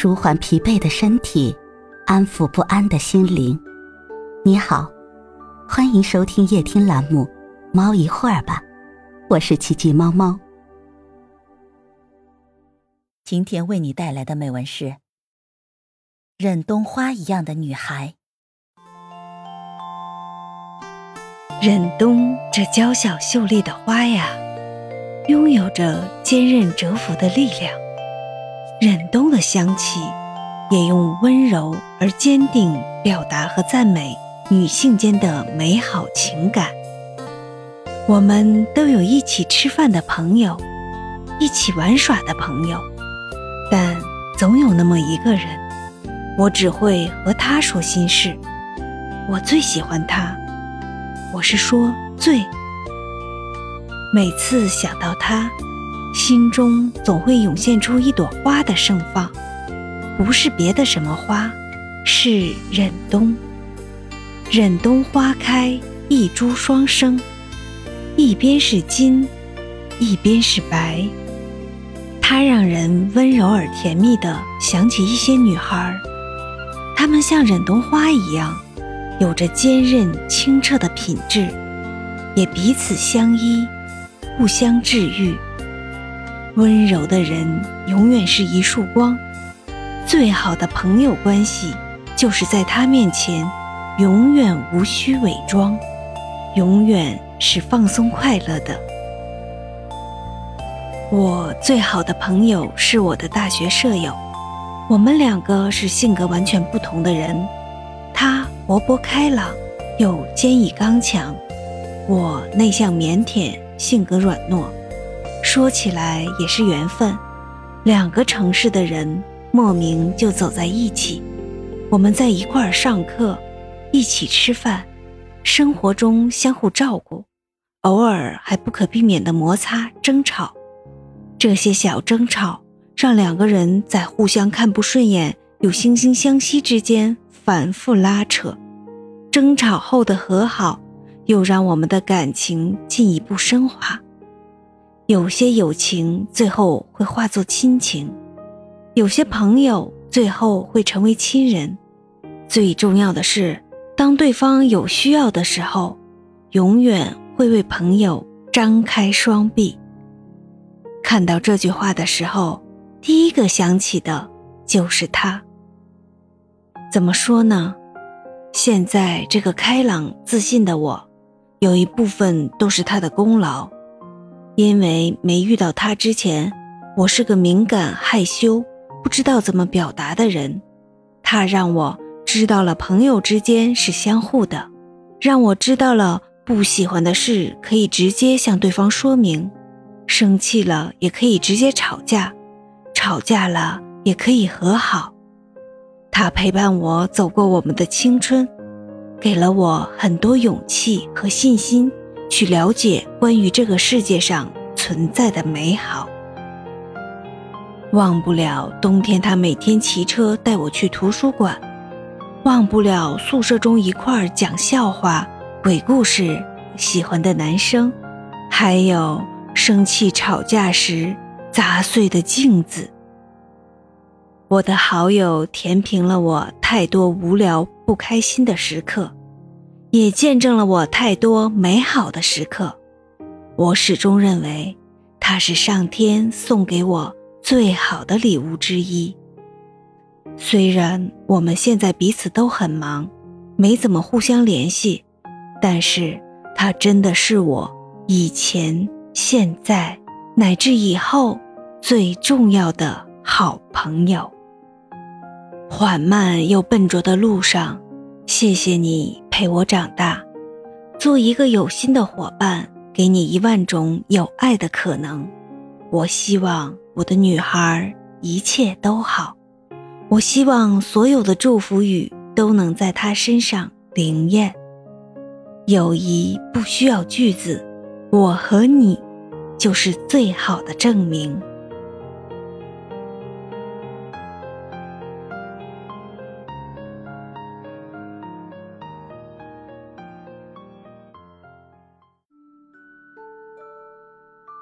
舒缓疲惫的身体，安抚不安的心灵。你好，欢迎收听夜听栏目《猫一会儿吧》，我是奇迹猫猫。今天为你带来的美文是《忍冬花一样的女孩》。忍冬这娇小秀丽的花呀，拥有着坚韧蛰伏的力量。忍冬的香气，也用温柔而坚定表达和赞美女性间的美好情感。我们都有一起吃饭的朋友，一起玩耍的朋友，但总有那么一个人，我只会和他说心事。我最喜欢他，我是说最。每次想到他。心中总会涌现出一朵花的盛放，不是别的什么花，是忍冬。忍冬花开，一株双生，一边是金，一边是白。它让人温柔而甜蜜地想起一些女孩，她们像忍冬花一样，有着坚韧清澈的品质，也彼此相依，互相治愈。温柔的人永远是一束光，最好的朋友关系就是在他面前永远无需伪装，永远是放松快乐的。我最好的朋友是我的大学舍友，我们两个是性格完全不同的人，他活泼开朗又坚毅刚强，我内向腼腆，性格软糯。说起来也是缘分，两个城市的人莫名就走在一起。我们在一块儿上课，一起吃饭，生活中相互照顾，偶尔还不可避免的摩擦争吵。这些小争吵让两个人在互相看不顺眼又惺惺相惜之间反复拉扯，争吵后的和好又让我们的感情进一步升华。有些友情最后会化作亲情，有些朋友最后会成为亲人。最重要的是，当对方有需要的时候，永远会为朋友张开双臂。看到这句话的时候，第一个想起的就是他。怎么说呢？现在这个开朗自信的我，有一部分都是他的功劳。因为没遇到他之前，我是个敏感、害羞、不知道怎么表达的人。他让我知道了朋友之间是相互的，让我知道了不喜欢的事可以直接向对方说明，生气了也可以直接吵架，吵架了也可以和好。他陪伴我走过我们的青春，给了我很多勇气和信心。去了解关于这个世界上存在的美好。忘不了冬天，他每天骑车带我去图书馆；忘不了宿舍中一块讲笑话、鬼故事、喜欢的男生，还有生气吵架时砸碎的镜子。我的好友填平了我太多无聊、不开心的时刻。也见证了我太多美好的时刻，我始终认为他是上天送给我最好的礼物之一。虽然我们现在彼此都很忙，没怎么互相联系，但是他真的是我以前、现在乃至以后最重要的好朋友。缓慢又笨拙的路上，谢谢你。陪我长大，做一个有心的伙伴，给你一万种有爱的可能。我希望我的女孩一切都好，我希望所有的祝福语都能在她身上灵验。友谊不需要句子，我和你就是最好的证明。